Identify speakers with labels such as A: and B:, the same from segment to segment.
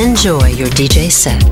A: Enjoy your DJ set.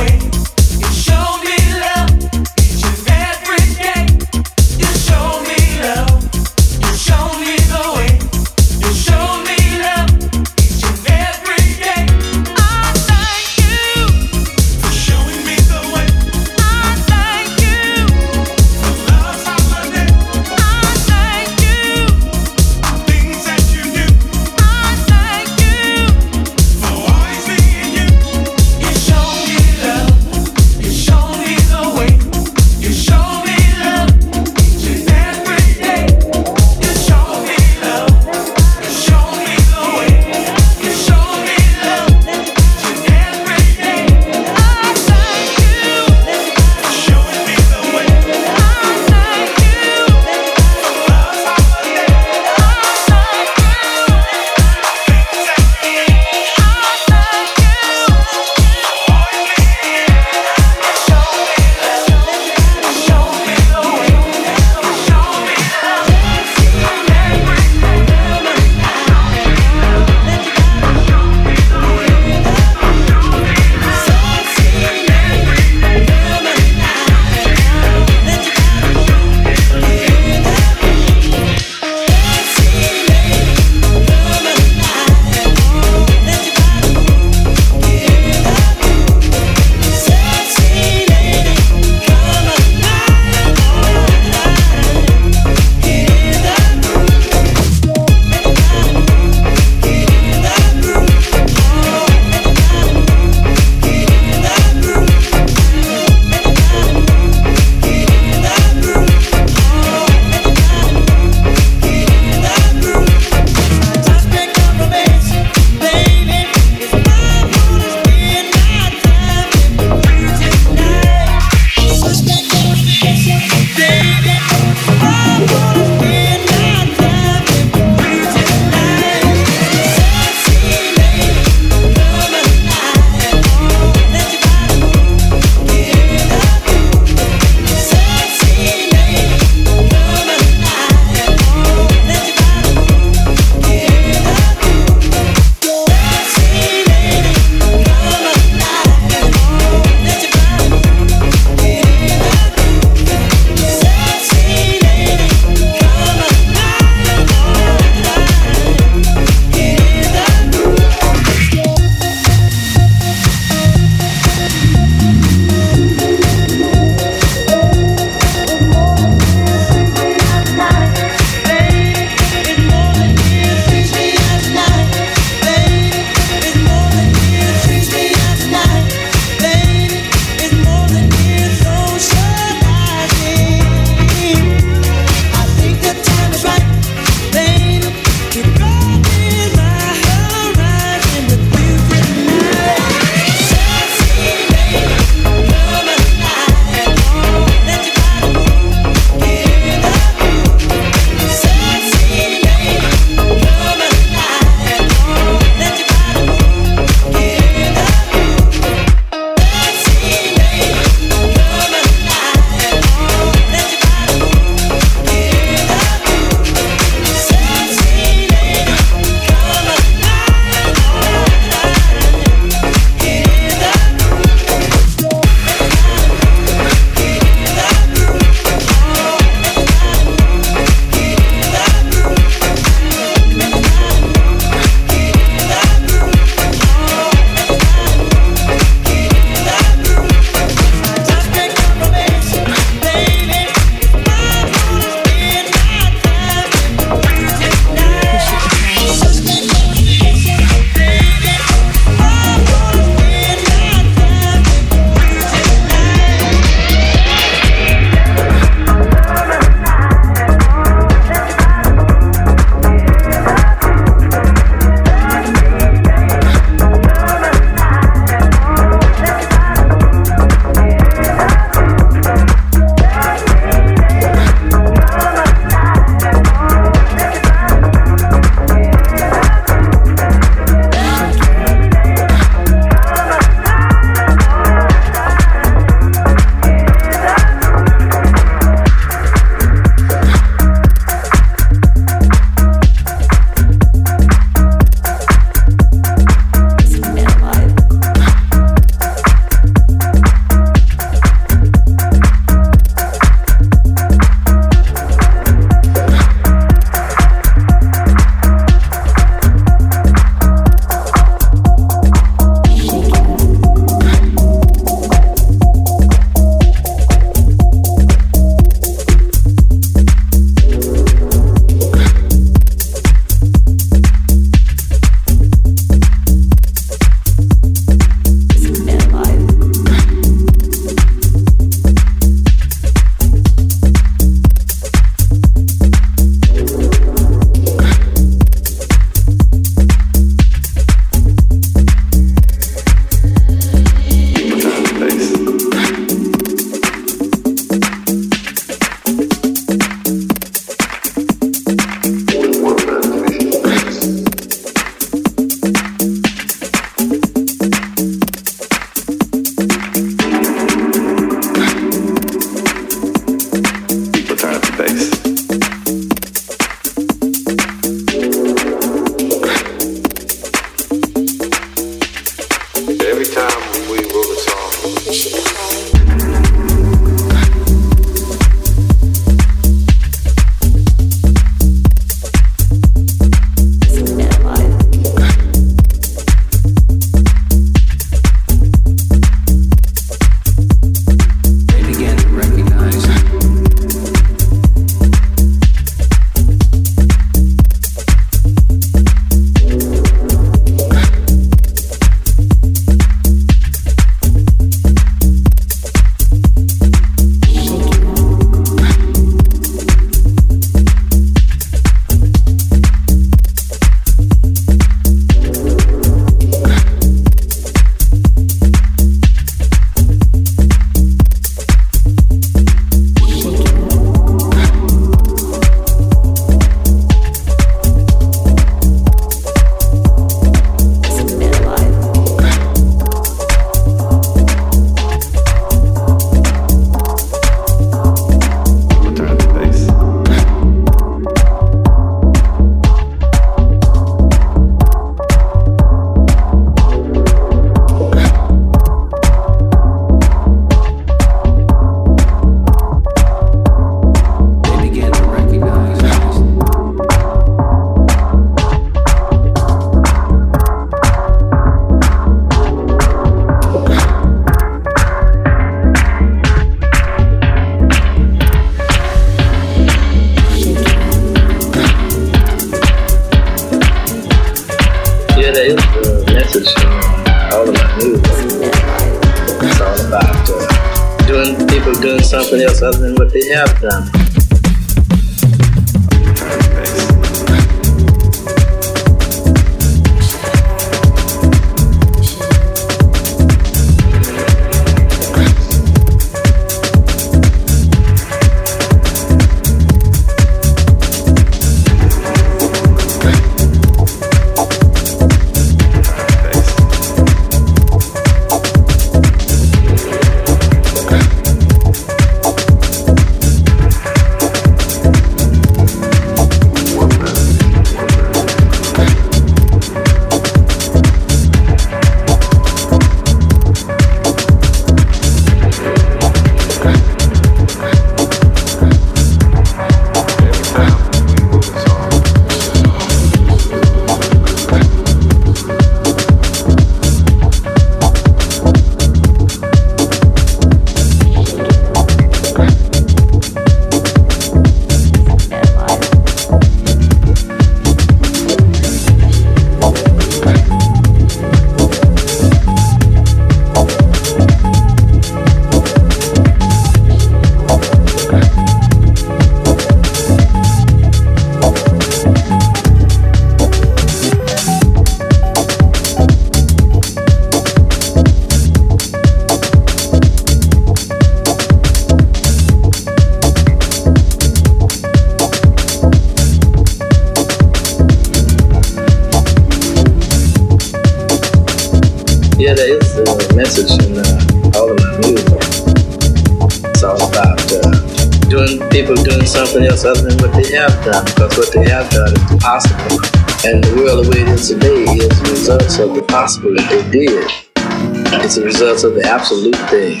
B: did. It's a result of the absolute thing.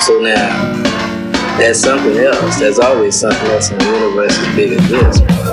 B: So now, that's something else. There's always something else in the universe as big as this.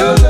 C: Good.